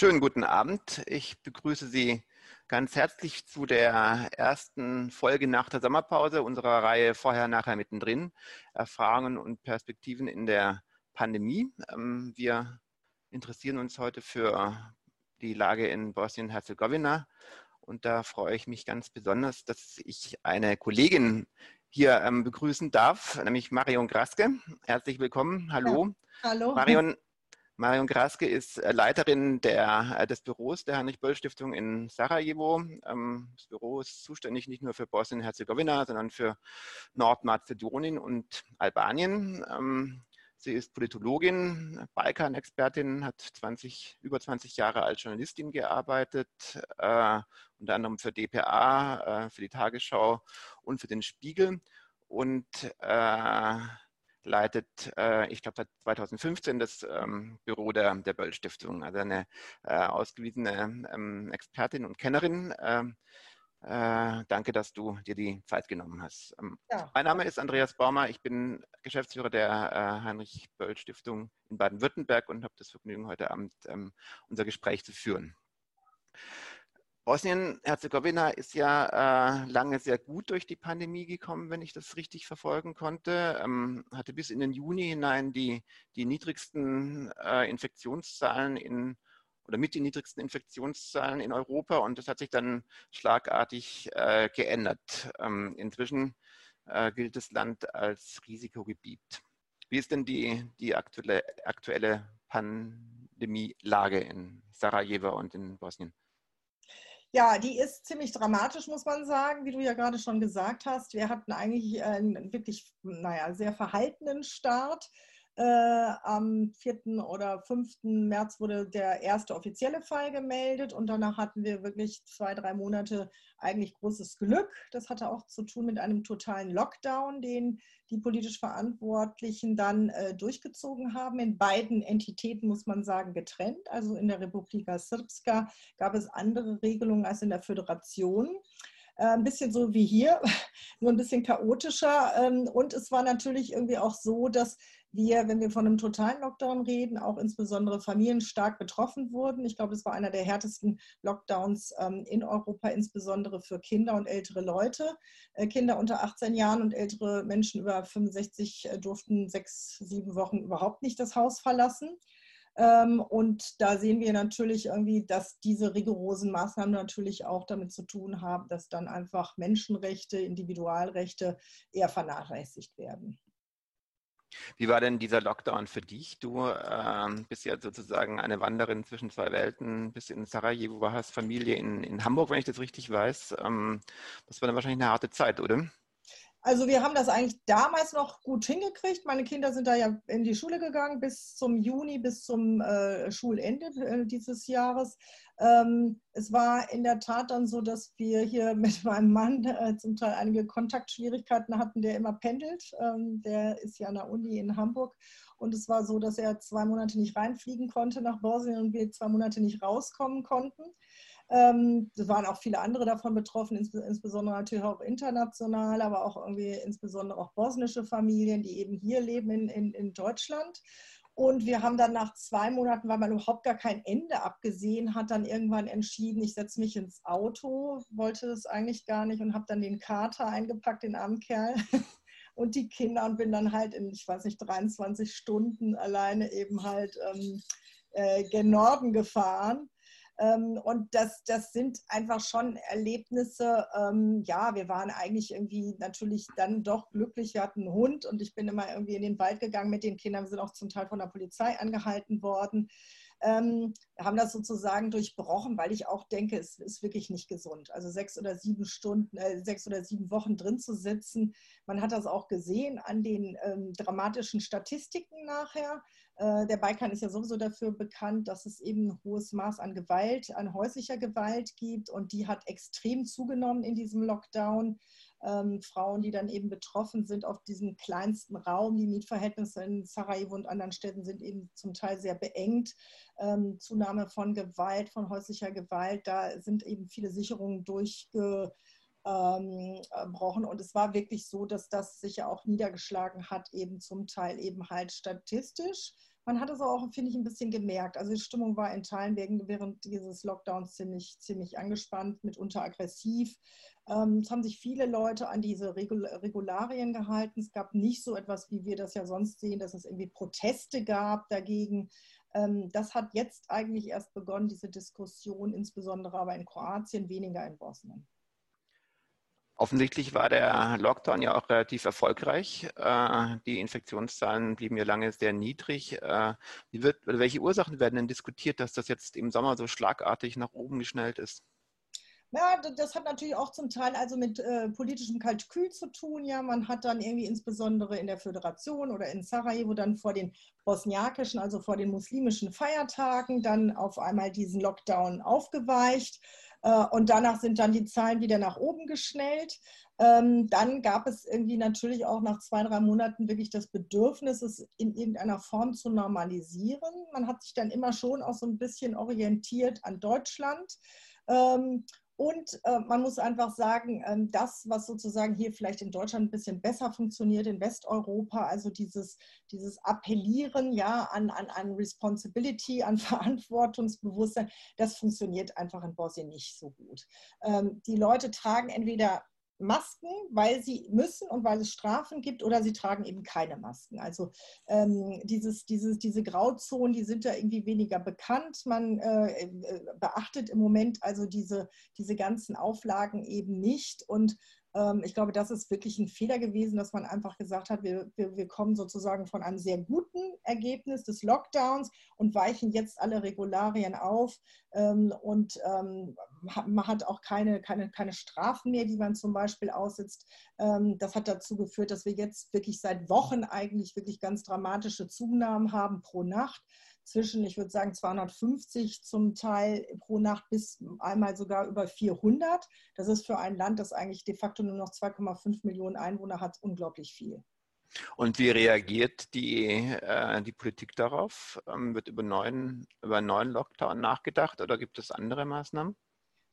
Schönen guten Abend. Ich begrüße Sie ganz herzlich zu der ersten Folge nach der Sommerpause unserer Reihe Vorher, Nachher, Mittendrin. Erfahrungen und Perspektiven in der Pandemie. Ähm, wir interessieren uns heute für die Lage in Bosnien-Herzegowina. Und da freue ich mich ganz besonders, dass ich eine Kollegin hier ähm, begrüßen darf, nämlich Marion Graske. Herzlich willkommen. Hallo. Ja, hallo. Marion Marion Graske ist äh, Leiterin der, äh, des Büros der Heinrich-Böll-Stiftung in Sarajevo. Ähm, das Büro ist zuständig nicht nur für Bosnien-Herzegowina, sondern für Nordmazedonien und Albanien. Ähm, sie ist Politologin, Balkan-Expertin, hat 20, über 20 Jahre als Journalistin gearbeitet, äh, unter anderem für dpa, äh, für die Tagesschau und für den Spiegel. Und äh, leitet, äh, ich glaube, seit 2015 das ähm, Büro der, der Böll-Stiftung, also eine äh, ausgewiesene ähm, Expertin und Kennerin. Ähm, äh, danke, dass du dir die Zeit genommen hast. Ähm, ja. Mein Name ist Andreas Baumer, ich bin Geschäftsführer der äh, Heinrich-Böll-Stiftung in Baden-Württemberg und habe das Vergnügen, heute Abend ähm, unser Gespräch zu führen. Bosnien-Herzegowina ist ja äh, lange sehr gut durch die Pandemie gekommen, wenn ich das richtig verfolgen konnte. Ähm, hatte bis in den Juni hinein die, die niedrigsten äh, Infektionszahlen in oder mit den niedrigsten Infektionszahlen in Europa und das hat sich dann schlagartig äh, geändert. Ähm, inzwischen äh, gilt das Land als Risikogebiet. Wie ist denn die, die aktuelle, aktuelle Pandemielage in Sarajevo und in Bosnien? Ja, die ist ziemlich dramatisch, muss man sagen, wie du ja gerade schon gesagt hast. Wir hatten eigentlich einen wirklich, naja, sehr verhaltenen Start. Äh, am 4. oder 5. März wurde der erste offizielle Fall gemeldet und danach hatten wir wirklich zwei, drei Monate eigentlich großes Glück. Das hatte auch zu tun mit einem totalen Lockdown, den die politisch Verantwortlichen dann äh, durchgezogen haben. In beiden Entitäten muss man sagen getrennt. Also in der Republika Srpska gab es andere Regelungen als in der Föderation. Äh, ein bisschen so wie hier, nur ein bisschen chaotischer. Ähm, und es war natürlich irgendwie auch so, dass wir, wenn wir von einem totalen Lockdown reden, auch insbesondere Familien stark betroffen wurden. Ich glaube, es war einer der härtesten Lockdowns ähm, in Europa, insbesondere für Kinder und ältere Leute. Äh, Kinder unter 18 Jahren und ältere Menschen über 65 äh, durften sechs, sieben Wochen überhaupt nicht das Haus verlassen. Ähm, und da sehen wir natürlich irgendwie, dass diese rigorosen Maßnahmen natürlich auch damit zu tun haben, dass dann einfach Menschenrechte, Individualrechte eher vernachlässigt werden. Wie war denn dieser Lockdown für dich? Du ähm, bist ja sozusagen eine Wanderin zwischen zwei Welten, bist in Sarajevo, hast Familie in, in Hamburg, wenn ich das richtig weiß. Ähm, das war dann wahrscheinlich eine harte Zeit, oder? Also wir haben das eigentlich damals noch gut hingekriegt. Meine Kinder sind da ja in die Schule gegangen bis zum Juni, bis zum äh, Schulende äh, dieses Jahres. Ähm, es war in der Tat dann so, dass wir hier mit meinem Mann äh, zum Teil einige Kontaktschwierigkeiten hatten, der immer pendelt. Ähm, der ist ja an der Uni in Hamburg. Und es war so, dass er zwei Monate nicht reinfliegen konnte nach Bosnien und wir zwei Monate nicht rauskommen konnten. Ähm, es waren auch viele andere davon betroffen, insbesondere natürlich auch international, aber auch irgendwie insbesondere auch bosnische Familien, die eben hier leben in, in, in Deutschland. Und wir haben dann nach zwei Monaten, weil man überhaupt gar kein Ende abgesehen hat, dann irgendwann entschieden, ich setze mich ins Auto, wollte das eigentlich gar nicht und habe dann den Kater eingepackt, den armen Kerl, und die Kinder und bin dann halt in, ich weiß nicht, 23 Stunden alleine eben halt ähm, äh, gen Norden gefahren und das, das sind einfach schon Erlebnisse. Ähm, ja, wir waren eigentlich irgendwie natürlich dann doch glücklich. Wir hatten einen Hund und ich bin immer irgendwie in den Wald gegangen mit den Kindern. Wir sind auch zum Teil von der Polizei angehalten worden. Ähm, haben das sozusagen durchbrochen, weil ich auch denke, es ist wirklich nicht gesund. Also sechs oder sieben Stunden, äh, sechs oder sieben Wochen drin zu sitzen. Man hat das auch gesehen an den ähm, dramatischen Statistiken nachher. Äh, der Balkan ist ja sowieso dafür bekannt, dass es eben ein hohes Maß an Gewalt, an häuslicher Gewalt gibt und die hat extrem zugenommen in diesem Lockdown ähm, Frauen, die dann eben betroffen sind auf diesem kleinsten Raum. Die Mietverhältnisse in Sarajevo und anderen Städten sind eben zum Teil sehr beengt. Ähm, Zunahme von Gewalt, von häuslicher Gewalt, da sind eben viele Sicherungen durchgebrochen. Und es war wirklich so, dass das sich ja auch niedergeschlagen hat, eben zum Teil eben halt statistisch man hat es auch, finde ich, ein bisschen gemerkt. Also die Stimmung war in Teilen während dieses Lockdowns ziemlich, ziemlich angespannt, mitunter aggressiv. Ähm, es haben sich viele Leute an diese Regularien gehalten. Es gab nicht so etwas, wie wir das ja sonst sehen, dass es irgendwie Proteste gab dagegen. Ähm, das hat jetzt eigentlich erst begonnen, diese Diskussion, insbesondere aber in Kroatien, weniger in Bosnien. Offensichtlich war der Lockdown ja auch relativ erfolgreich. Äh, die Infektionszahlen blieben ja lange sehr niedrig. Äh, wird, welche Ursachen werden denn diskutiert, dass das jetzt im Sommer so schlagartig nach oben geschnellt ist? Ja, das hat natürlich auch zum Teil also mit äh, politischem Kalkül zu tun. Ja, man hat dann irgendwie insbesondere in der Föderation oder in Sarajevo dann vor den bosniakischen, also vor den muslimischen Feiertagen dann auf einmal diesen Lockdown aufgeweicht. Äh, und danach sind dann die Zahlen wieder nach oben geschnellt. Ähm, dann gab es irgendwie natürlich auch nach zwei, drei Monaten wirklich das Bedürfnis, es in irgendeiner Form zu normalisieren. Man hat sich dann immer schon auch so ein bisschen orientiert an Deutschland. Ähm, und äh, man muss einfach sagen, äh, das, was sozusagen hier vielleicht in Deutschland ein bisschen besser funktioniert, in Westeuropa, also dieses, dieses Appellieren ja, an, an, an Responsibility, an Verantwortungsbewusstsein, das funktioniert einfach in Bosnien nicht so gut. Ähm, die Leute tragen entweder Masken, weil sie müssen und weil es Strafen gibt oder sie tragen eben keine Masken. Also ähm, dieses, dieses, diese Grauzonen, die sind da irgendwie weniger bekannt. Man äh, äh, beachtet im Moment also diese, diese ganzen Auflagen eben nicht und ich glaube, das ist wirklich ein Fehler gewesen, dass man einfach gesagt hat, wir, wir, wir kommen sozusagen von einem sehr guten Ergebnis des Lockdowns und weichen jetzt alle Regularien auf. Ähm, und ähm, man hat auch keine, keine, keine Strafen mehr, die man zum Beispiel aussitzt. Das hat dazu geführt, dass wir jetzt wirklich seit Wochen eigentlich wirklich ganz dramatische Zunahmen haben pro Nacht zwischen, ich würde sagen, 250 zum Teil pro Nacht bis einmal sogar über 400. Das ist für ein Land, das eigentlich de facto nur noch 2,5 Millionen Einwohner hat, unglaublich viel. Und wie reagiert die, äh, die Politik darauf? Ähm, wird über, neuen, über einen neuen Lockdown nachgedacht oder gibt es andere Maßnahmen?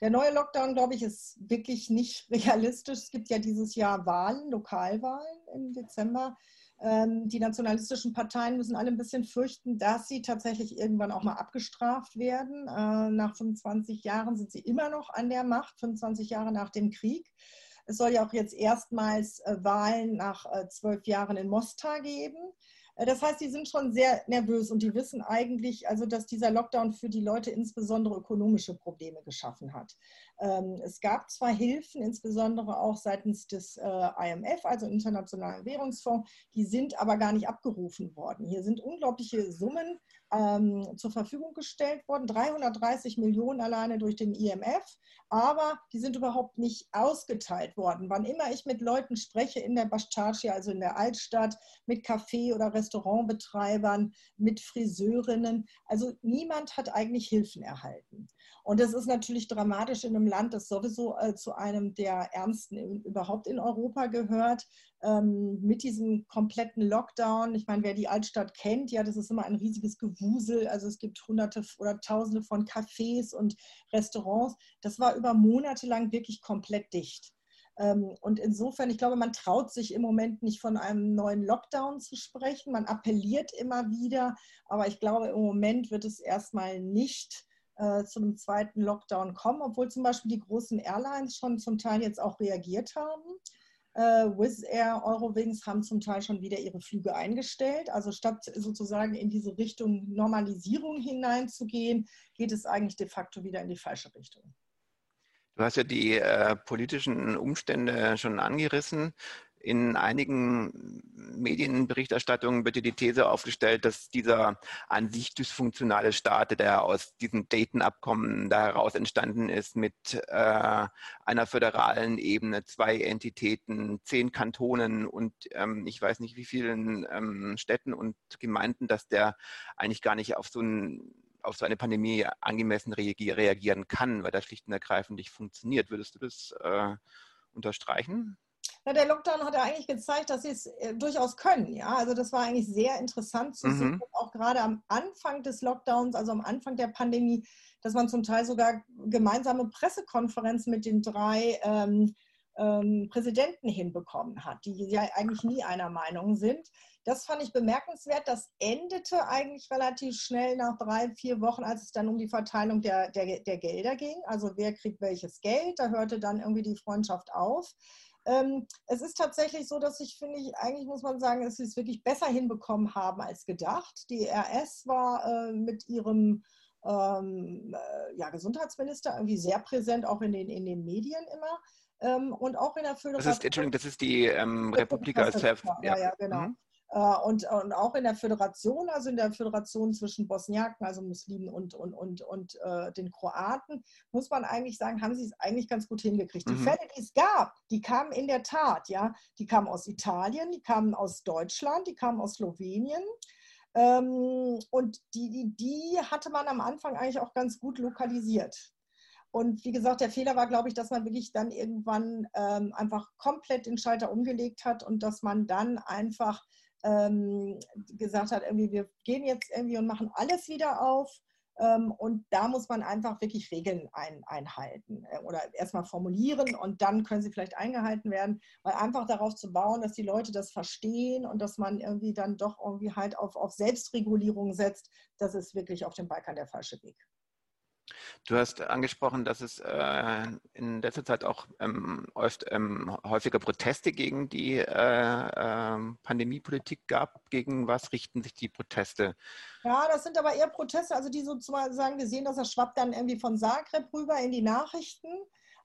Der neue Lockdown, glaube ich, ist wirklich nicht realistisch. Es gibt ja dieses Jahr Wahlen, Lokalwahlen im Dezember. Ähm, die nationalistischen Parteien müssen alle ein bisschen fürchten, dass sie tatsächlich irgendwann auch mal abgestraft werden. Äh, nach 25 Jahren sind sie immer noch an der Macht, 25 Jahre nach dem Krieg. Es soll ja auch jetzt erstmals äh, Wahlen nach äh, zwölf Jahren in Mostar geben. Das heißt, die sind schon sehr nervös und die wissen eigentlich, also dass dieser Lockdown für die Leute insbesondere ökonomische Probleme geschaffen hat. Ähm, es gab zwar Hilfen, insbesondere auch seitens des äh, IMF, also Internationalen Währungsfonds, die sind aber gar nicht abgerufen worden. Hier sind unglaubliche Summen ähm, zur Verfügung gestellt worden, 330 Millionen alleine durch den IMF, aber die sind überhaupt nicht ausgeteilt worden. Wann immer ich mit Leuten spreche in der Bastarcia, also in der Altstadt, mit Café- oder Restaurantbetreibern, mit Friseurinnen, also niemand hat eigentlich Hilfen erhalten. Und das ist natürlich dramatisch in einem Land, das sowieso äh, zu einem der ärmsten in, überhaupt in Europa gehört, ähm, mit diesem kompletten Lockdown. Ich meine, wer die Altstadt kennt, ja, das ist immer ein riesiges Gewusel. Also es gibt hunderte oder tausende von Cafés und Restaurants. Das war über Monate lang wirklich komplett dicht. Ähm, und insofern, ich glaube, man traut sich im Moment nicht von einem neuen Lockdown zu sprechen. Man appelliert immer wieder, aber ich glaube, im Moment wird es erstmal nicht äh, zu einem zweiten Lockdown kommen, obwohl zum Beispiel die großen Airlines schon zum Teil jetzt auch reagiert haben. Äh, Wizz Air, Eurowings haben zum Teil schon wieder ihre Flüge eingestellt. Also statt sozusagen in diese Richtung Normalisierung hineinzugehen, geht es eigentlich de facto wieder in die falsche Richtung. Du hast ja die äh, politischen Umstände schon angerissen in einigen Medienberichterstattungen wird die These aufgestellt, dass dieser an sich dysfunktionale Staat, der aus diesem Dayton-Abkommen da heraus entstanden ist, mit äh, einer föderalen Ebene, zwei Entitäten, zehn Kantonen und ähm, ich weiß nicht wie vielen ähm, Städten und Gemeinden, dass der eigentlich gar nicht auf so ein auf so eine Pandemie angemessen reagieren kann, weil das schlicht und ergreifend nicht funktioniert. Würdest du das äh, unterstreichen? Ja, der Lockdown hat ja eigentlich gezeigt, dass sie es äh, durchaus können. Ja, also das war eigentlich sehr interessant zu mhm. sehen, auch gerade am Anfang des Lockdowns, also am Anfang der Pandemie, dass man zum Teil sogar gemeinsame Pressekonferenzen mit den drei ähm, ähm, Präsidenten hinbekommen hat, die ja eigentlich nie einer Meinung sind. Das fand ich bemerkenswert. Das endete eigentlich relativ schnell nach drei, vier Wochen, als es dann um die Verteilung der, der, der Gelder ging. Also wer kriegt welches Geld. Da hörte dann irgendwie die Freundschaft auf. Ähm, es ist tatsächlich so, dass ich finde, ich, eigentlich muss man sagen, dass sie es wirklich besser hinbekommen haben als gedacht. Die RS war äh, mit ihrem ähm, äh, ja, Gesundheitsminister irgendwie sehr präsent, auch in den, in den Medien immer. Ähm, und auch in der Föderation. Das ist, Entschuldigung, das ist die ähm, Republika selbst. Ja, ja, genau. Mhm. Äh, und, und auch in der Föderation, also in der Föderation zwischen Bosniaken, also Muslimen und, und, und, und äh, den Kroaten, muss man eigentlich sagen, haben sie es eigentlich ganz gut hingekriegt. Mhm. Die Fälle, die es gab, die kamen in der Tat, ja, die kamen aus Italien, die kamen aus Deutschland, die kamen aus Slowenien. Ähm, und die, die, die hatte man am Anfang eigentlich auch ganz gut lokalisiert. Und wie gesagt, der Fehler war, glaube ich, dass man wirklich dann irgendwann ähm, einfach komplett den Schalter umgelegt hat und dass man dann einfach ähm, gesagt hat, irgendwie, wir gehen jetzt irgendwie und machen alles wieder auf. Ähm, und da muss man einfach wirklich Regeln ein, einhalten äh, oder erstmal formulieren und dann können sie vielleicht eingehalten werden, weil einfach darauf zu bauen, dass die Leute das verstehen und dass man irgendwie dann doch irgendwie halt auf, auf Selbstregulierung setzt, das ist wirklich auf dem Balkan der falsche Weg. Du hast angesprochen, dass es äh, in letzter Zeit auch ähm, oft ähm, häufiger Proteste gegen die äh, äh, Pandemiepolitik gab. Gegen was richten sich die Proteste? Ja, das sind aber eher Proteste, also die sozusagen, wir sehen, dass das schwappt dann irgendwie von Zagreb rüber in die Nachrichten.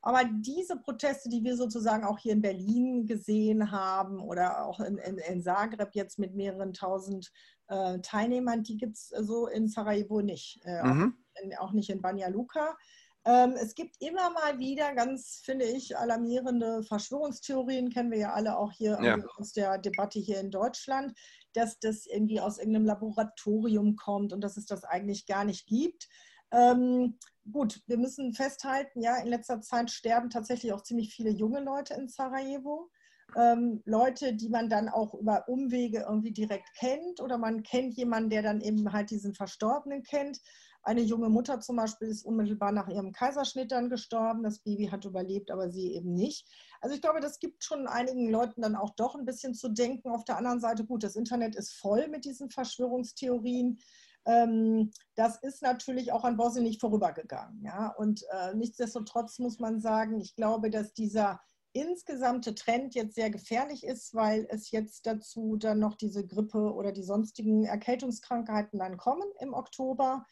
Aber diese Proteste, die wir sozusagen auch hier in Berlin gesehen haben oder auch in, in, in Zagreb jetzt mit mehreren tausend äh, Teilnehmern, die gibt es so in Sarajevo nicht. Äh, mhm in, auch nicht in Banja Luka. Ähm, es gibt immer mal wieder ganz, finde ich, alarmierende Verschwörungstheorien, kennen wir ja alle auch hier ja. aus der Debatte hier in Deutschland, dass das irgendwie aus irgendeinem Laboratorium kommt und dass es das eigentlich gar nicht gibt. Ähm, gut, wir müssen festhalten, ja, in letzter Zeit sterben tatsächlich auch ziemlich viele junge Leute in Sarajevo. Ähm, Leute, die man dann auch über Umwege irgendwie direkt kennt oder man kennt jemanden, der dann eben halt diesen Verstorbenen kennt. Eine junge Mutter zum Beispiel ist unmittelbar nach ihrem Kaiserschnitt dann gestorben. Das Baby hat überlebt, aber sie eben nicht. Also ich glaube, das gibt schon einigen Leuten dann auch doch ein bisschen zu denken. Auf der anderen Seite, gut, das Internet ist voll mit diesen Verschwörungstheorien. Ähm, das ist natürlich auch an Bosnien nicht vorübergegangen. Ja? Und äh, nichtsdestotrotz muss man sagen, ich glaube, dass dieser insgesamte Trend jetzt sehr gefährlich ist, weil es jetzt dazu dann noch diese Grippe oder die sonstigen Erkältungskrankheiten dann kommen im Oktober.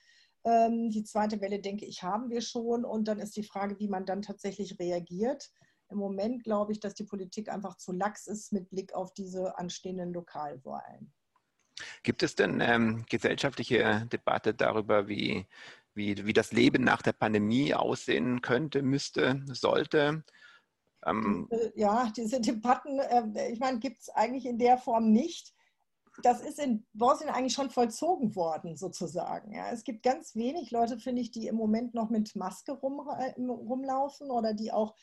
Ähm, die zweite Welle, denke ich, haben wir schon. Und dann ist die Frage, wie man dann tatsächlich reagiert. Im Moment glaube ich, dass die Politik einfach zu lax ist mit Blick auf diese anstehenden Lokalwahlen. Gibt es denn ähm, gesellschaftliche Debatte darüber, wie, wie, wie das Leben nach der Pandemie aussehen könnte, müsste, sollte? Ähm, ja, diese Debatten, äh, ich meine, gibt es eigentlich in der Form nicht das ist in Bosnien eigentlich schon vollzogen worden, sozusagen. Ja, es gibt ganz wenig Leute, finde ich, die im Moment noch mit Maske rum, äh, rumlaufen oder die auch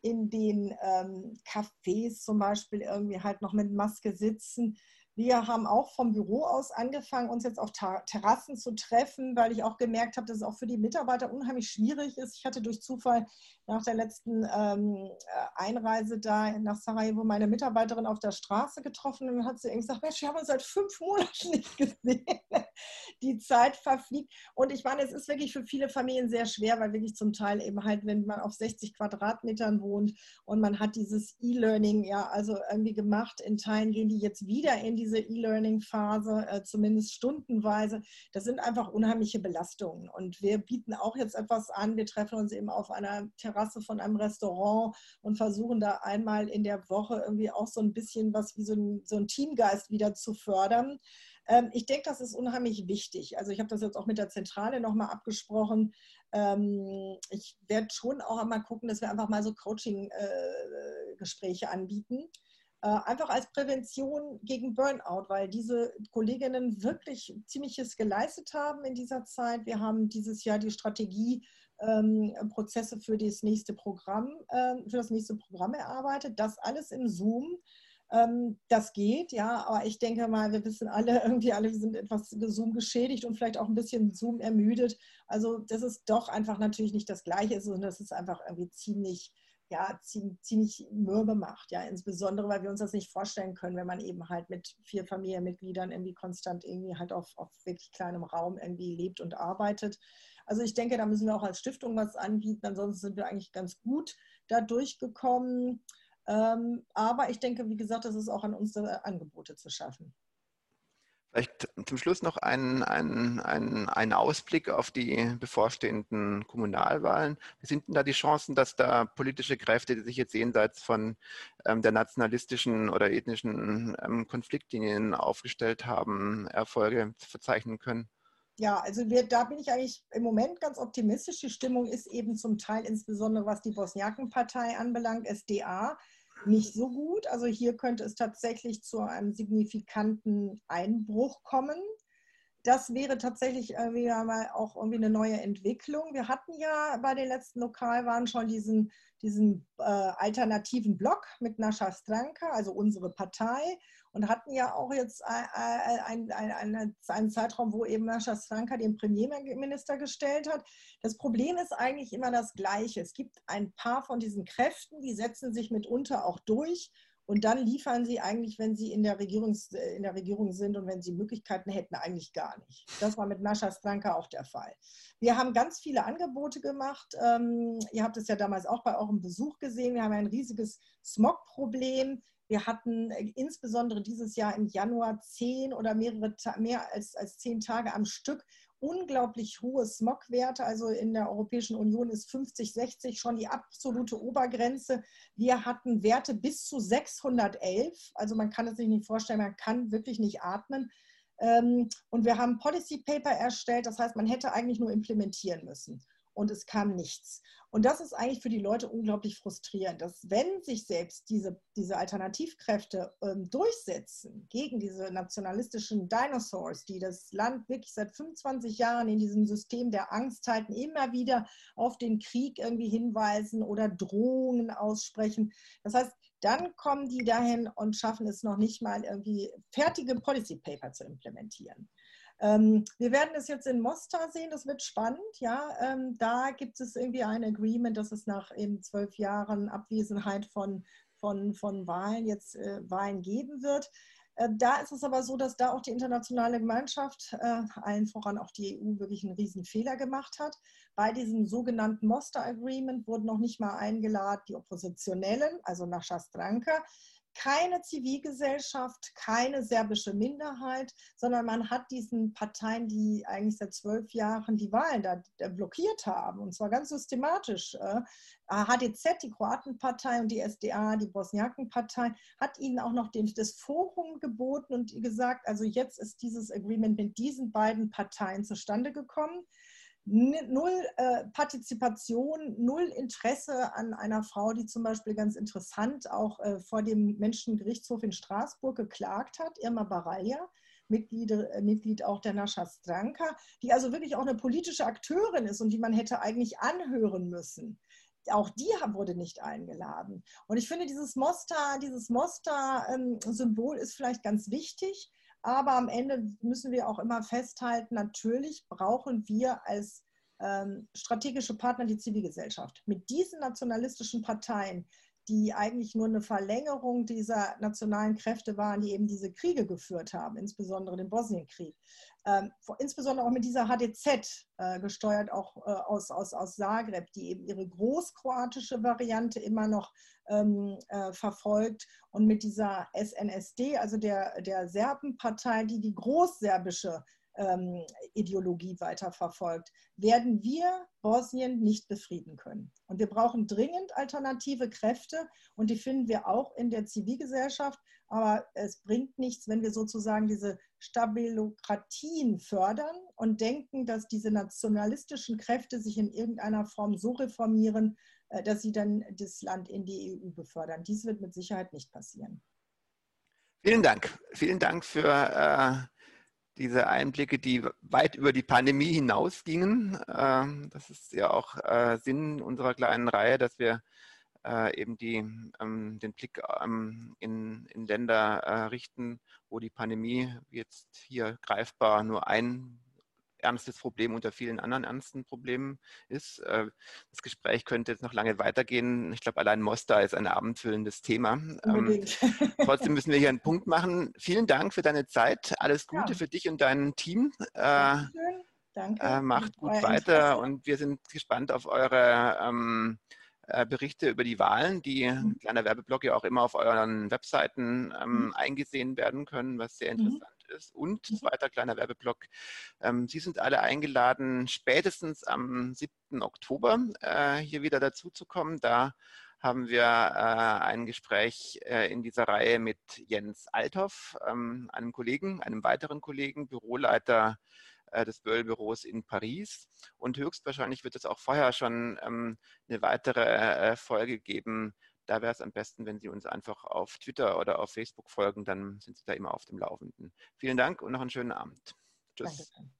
in den ähm, Cafés zum Beispiel irgendwie halt noch mit Maske sitzen. Wir haben auch vom Büro aus angefangen, uns jetzt auf Terrassen zu treffen, weil ich auch gemerkt habe, dass es auch für die Mitarbeiter unheimlich schwierig ist. Ich hatte durch Zufall nach der letzten ähm, äh, Einreise da nach Sarajevo meine Mitarbeiterin auf der Straße getroffen und hat sie gesagt, Mensch, wir haben uns seit fünf Monaten nicht gesehen. Die Zeit verfliegt. Und ich meine, es ist wirklich für viele Familien sehr schwer, weil wirklich zum Teil eben halt, wenn man auf 60 Quadratmetern wohnt und man hat dieses E-Learning ja also irgendwie gemacht, in Teilen gehen die jetzt wieder in die diese E-Learning-Phase, äh, zumindest stundenweise. Das sind einfach unheimliche Belastungen. Und wir bieten auch jetzt etwas an. Wir treffen uns eben auf einer Terrasse von einem Restaurant und versuchen da einmal in der Woche irgendwie auch so ein bisschen was wie so ein, so ein Teamgeist wieder zu fördern ähm, ich denke, das ist unheimlich wichtig. Also ich habe das jetzt auch mit der Zentrale nochmal abgesprochen. Ähm, ich werde schon auch einmal gucken, dass wir einfach mal so Coaching-Gespräche äh, anbieten. Äh, einfach als Prävention gegen Burnout, weil diese Kolleginnen wirklich ziemliches geleistet haben in dieser Zeit. Wir haben dieses Jahr die Strategieprozesse ähm, für das nächste Programm, äh, für das nächste Programm erarbeitet. Das alles im Zoom. Ähm, das geht, ja, aber ich denke mal, wir wissen alle, irgendwie alle sind etwas Zoom geschädigt und vielleicht auch ein bisschen Zoom ermüdet. Also das ist doch einfach natürlich nicht das Gleiche, sondern das ist einfach irgendwie ziemlich ja, ziemlich mürbe macht. Ja, insbesondere, weil wir uns das nicht vorstellen können, wenn man eben halt mit vier Familienmitgliedern irgendwie konstant irgendwie halt auf, auf wirklich kleinem Raum irgendwie lebt und arbeitet. Also ich denke, da müssen wir auch als Stiftung was anbieten. Ansonsten sind wir eigentlich ganz gut da durchgekommen. Ähm, aber ich denke, wie gesagt, das ist auch an uns, Angebote zu schaffen. Vielleicht zum Schluss noch ein, ein, ein, ein, Ausblick auf die bevorstehenden Kommunalwahlen. Wie sind denn da die Chancen, dass da politische Kräfte, die sich jetzt jenseits von ähm, der nationalistischen oder ethnischen ähm, Konfliktlinien aufgestellt haben, Erfolge verzeichnen können? Ja, also wir, da bin ich eigentlich im Moment ganz optimistisch. Die Stimmung ist eben zum Teil, insbesondere was die Bosniakenpartei anbelangt, SDA, nicht so gut. Also hier könnte es tatsächlich zu einem signifikanten Einbruch kommen. Das wäre tatsächlich irgendwie mal auch irgendwie eine neue Entwicklung. Wir hatten ja bei den letzten Lokalwahlen schon diesen, diesen äh, alternativen Block mit Nascha Stranka, also unsere Partei und hatten ja auch jetzt einen, einen, einen Zeitraum, wo eben Nascha Stranka den Premierminister gestellt hat. Das Problem ist eigentlich immer das Gleiche. Es gibt ein paar von diesen Kräften, die setzen sich mitunter auch durch und dann liefern sie eigentlich, wenn sie in der, Regierungs, in der Regierung sind und wenn sie Möglichkeiten hätten, eigentlich gar nicht. Das war mit Nascha Stranka auch der Fall. Wir haben ganz viele Angebote gemacht. Ähm, ihr habt es ja damals auch bei eurem Besuch gesehen. Wir haben ein riesiges Smog-Problem. Wir hatten äh, insbesondere dieses Jahr im Januar zehn oder mehrere, mehr als, als zehn Tage am Stück unglaublich hohe Smogwerte. Also in der Europäischen Union ist 50, 60 schon die absolute Obergrenze. Wir hatten Werte bis zu 611. Also man kann es sich nicht vorstellen, man kann wirklich nicht atmen. Ähm, und wir haben Policy Paper erstellt, das heißt, man hätte eigentlich nur implementieren müssen und es kam nichts. Und das ist eigentlich für die Leute unglaublich frustrierend, dass wenn sich selbst diese, diese Alternativkräfte ähm, durchsetzen gegen diese nationalistischen Dinosaurs, die das Land wirklich seit 25 Jahren in diesem System der Angst halten, immer wieder auf den Krieg irgendwie hinweisen oder Drohungen aussprechen. Das heißt, dann kommen die dahin und schaffen es noch nicht mal irgendwie fertige Policy Paper zu implementieren. Ähm, wir werden es jetzt in Mostar sehen, das wird spannend. Ja, ähm, da gibt es irgendwie ein Agreement, dass es nach eben zwölf Jahren Abwesenheit von, von, von Wahlen jetzt äh, Wahlen geben wird. Äh, da ist es aber so, dass da auch die internationale Gemeinschaft, äh, allen voran auch die EU, wirklich einen riesen Fehler gemacht hat. Bei diesem sogenannten Mostar Agreement wurden noch nicht mal eingeladen die Oppositionellen, also nach Schastranka, keine Zivilgesellschaft, keine serbische Minderheit, sondern man hat diesen Parteien, die eigentlich seit zwölf Jahren die Wahlen da blockiert haben, und zwar ganz systematisch. HDZ, äh, die Kroatenpartei und die SDA, die Bosniakenpartei, hat ihnen auch noch das Forum geboten und gesagt, also jetzt ist dieses Agreement mit diesen beiden Parteien zustande gekommen null äh, Partizipation, null Interesse an einer Frau, die zum Beispiel ganz interessant auch äh, vor dem Menschengerichtshof in Straßburg geklagt hat, Irma Baralja, Mitglied, äh, Mitglied auch der Nascha Stranka, die also wirklich auch eine politische Akteurin ist und die man hätte eigentlich anhören müssen. Auch die wurde nicht eingeladen. Und ich finde, dieses Mostar, dieses Mostar-Symbol ähm, ist vielleicht ganz wichtig, aber am Ende müssen wir auch immer festhalten, natürlich brauchen wir als ähm, strategische Partner die Zivilgesellschaft. Mit diesen nationalistischen Parteien, die eigentlich nur eine Verlängerung dieser nationalen Kräfte waren, die eben diese Kriege geführt haben, insbesondere den Bosnienkrieg. Ähm, insbesondere auch mit dieser HDZ, äh, gesteuert auch äh, aus, aus, aus Zagreb, die eben ihre großkroatische Variante immer noch ähm, äh, verfolgt. Und mit dieser SNSD, also der, der Serbenpartei, die die großserbische ähm, Ideologie weiterverfolgt, werden wir Bosnien nicht befrieden können. Und wir brauchen dringend alternative Kräfte und die finden wir auch in der Zivilgesellschaft. Aber es bringt nichts, wenn wir sozusagen diese Stabilokratien fördern und denken, dass diese nationalistischen Kräfte sich in irgendeiner Form so reformieren, äh, dass sie dann das Land in die EU befördern. Dies wird mit Sicherheit nicht passieren. Vielen Dank. Vielen Dank für äh, diese Einblicke, die weit über die Pandemie hinausgingen. Ähm, das ist ja auch äh, Sinn unserer kleinen Reihe, dass wir äh, eben die, ähm, den Blick ähm, in, in Länder äh, richten, wo die Pandemie jetzt hier greifbar nur ein ernstes Problem unter vielen anderen ernsten Problemen ist. Äh, das Gespräch könnte jetzt noch lange weitergehen. Ich glaube, allein Mostar ist ein abendfüllendes Thema. Ähm, trotzdem müssen wir hier einen Punkt machen. Vielen Dank für deine Zeit. Alles Gute ja. für dich und dein Team. Äh, Dankeschön. Danke. Äh, macht gut weiter und wir sind gespannt auf eure ähm, äh, Berichte über die Wahlen, die mhm. kleiner Werbeblock ja auch immer auf euren Webseiten ähm, mhm. eingesehen werden können, was sehr mhm. interessant mhm. Ist. Und zweiter kleiner Werbeblock, ähm, Sie sind alle eingeladen, spätestens am 7. Oktober äh, hier wieder dazu zu kommen. Da haben wir äh, ein Gespräch äh, in dieser Reihe mit Jens Althoff, ähm, einem Kollegen, einem weiteren Kollegen, Büroleiter äh, des Böll-Büros in Paris. Und höchstwahrscheinlich wird es auch vorher schon ähm, eine weitere äh, Folge geben. Da wäre es am besten, wenn Sie uns einfach auf Twitter oder auf Facebook folgen, dann sind Sie da immer auf dem Laufenden. Vielen Dank und noch einen schönen Abend. Tschüss. Danke.